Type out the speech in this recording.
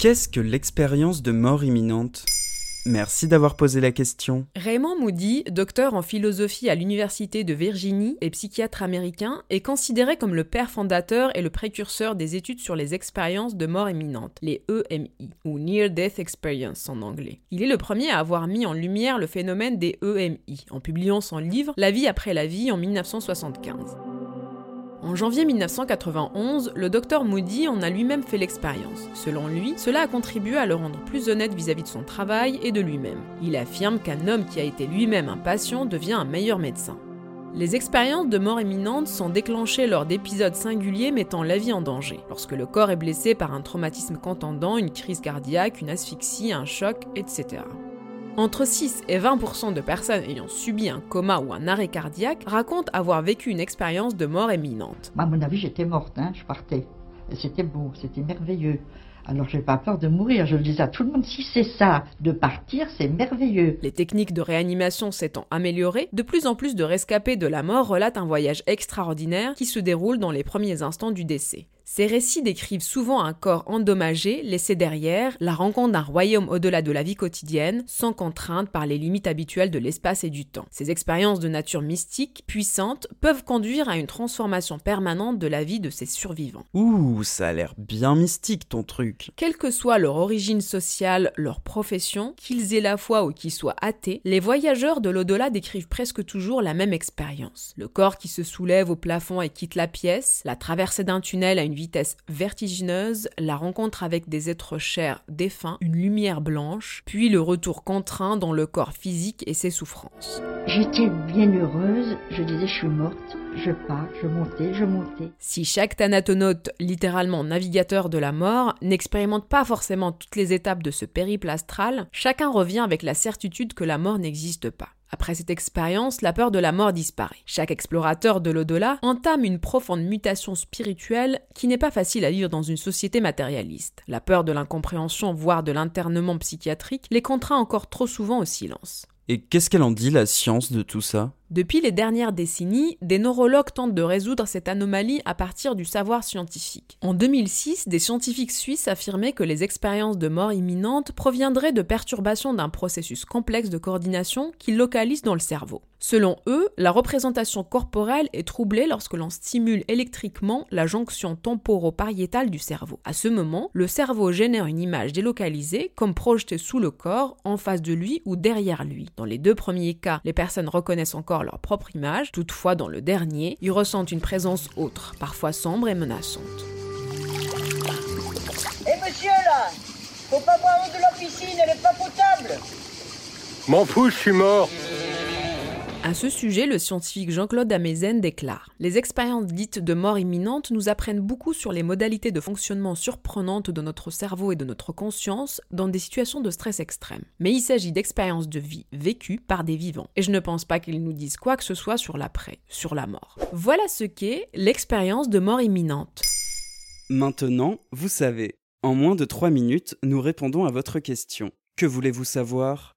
Qu'est-ce que l'expérience de mort imminente? Merci d'avoir posé la question. Raymond Moody, docteur en philosophie à l'Université de Virginie et psychiatre américain, est considéré comme le père fondateur et le précurseur des études sur les expériences de mort imminente, les EMI, ou Near Death Experience en anglais. Il est le premier à avoir mis en lumière le phénomène des EMI, en publiant son livre La vie après la vie en 1975. En janvier 1991, le docteur Moody en a lui-même fait l'expérience. Selon lui, cela a contribué à le rendre plus honnête vis-à-vis de son travail et de lui-même. Il affirme qu'un homme qui a été lui-même un patient devient un meilleur médecin. Les expériences de mort imminente sont déclenchées lors d'épisodes singuliers mettant la vie en danger, lorsque le corps est blessé par un traumatisme contendant, une crise cardiaque, une asphyxie, un choc, etc. Entre 6 et 20% de personnes ayant subi un coma ou un arrêt cardiaque racontent avoir vécu une expérience de mort imminente. À mon avis, j'étais morte, hein, je partais. C'était beau, c'était merveilleux. Alors j'ai pas peur de mourir, je le dis à tout le monde, si c'est ça, de partir, c'est merveilleux. Les techniques de réanimation s'étant améliorées, de plus en plus de rescapés de la mort relatent un voyage extraordinaire qui se déroule dans les premiers instants du décès. Ces récits décrivent souvent un corps endommagé, laissé derrière, la rencontre d'un royaume au-delà de la vie quotidienne, sans contrainte par les limites habituelles de l'espace et du temps. Ces expériences de nature mystique, puissantes, peuvent conduire à une transformation permanente de la vie de ces survivants. Ouh, ça a l'air bien mystique ton truc. Quelle que soit leur origine sociale, leur profession, qu'ils aient la foi ou qu'ils soient athées, les voyageurs de l'au-delà décrivent presque toujours la même expérience. Le corps qui se soulève au plafond et quitte la pièce, la traversée d'un tunnel à une vitesse vertigineuse, la rencontre avec des êtres chers défunts, une lumière blanche, puis le retour contraint dans le corps physique et ses souffrances. J'étais bien heureuse, je disais je suis morte, je pars, je montais, je montais. Si chaque thanatonaute, littéralement navigateur de la mort, n'expérimente pas forcément toutes les étapes de ce périple astral, chacun revient avec la certitude que la mort n'existe pas. Après cette expérience, la peur de la mort disparaît. Chaque explorateur de l'au-delà entame une profonde mutation spirituelle qui n'est pas facile à vivre dans une société matérialiste. La peur de l'incompréhension, voire de l'internement psychiatrique, les contraint encore trop souvent au silence. Et qu'est-ce qu'elle en dit, la science, de tout ça? Depuis les dernières décennies, des neurologues tentent de résoudre cette anomalie à partir du savoir scientifique. En 2006, des scientifiques suisses affirmaient que les expériences de mort imminente proviendraient de perturbations d'un processus complexe de coordination qui localise dans le cerveau. Selon eux, la représentation corporelle est troublée lorsque l'on stimule électriquement la jonction temporopariétale du cerveau. À ce moment, le cerveau génère une image délocalisée comme projetée sous le corps, en face de lui ou derrière lui. Dans les deux premiers cas, les personnes reconnaissent encore leur propre image, toutefois dans le dernier, ils ressentent une présence autre, parfois sombre et menaçante. Hé eh, monsieur là Faut pas boire l'eau de la piscine, elle est pas potable M'en fous, je suis mort à ce sujet, le scientifique Jean-Claude Amezen déclare Les expériences dites de mort imminente nous apprennent beaucoup sur les modalités de fonctionnement surprenantes de notre cerveau et de notre conscience dans des situations de stress extrême. Mais il s'agit d'expériences de vie vécues par des vivants. Et je ne pense pas qu'ils nous disent quoi que ce soit sur l'après, sur la mort. Voilà ce qu'est l'expérience de mort imminente. Maintenant, vous savez. En moins de 3 minutes, nous répondons à votre question. Que voulez-vous savoir?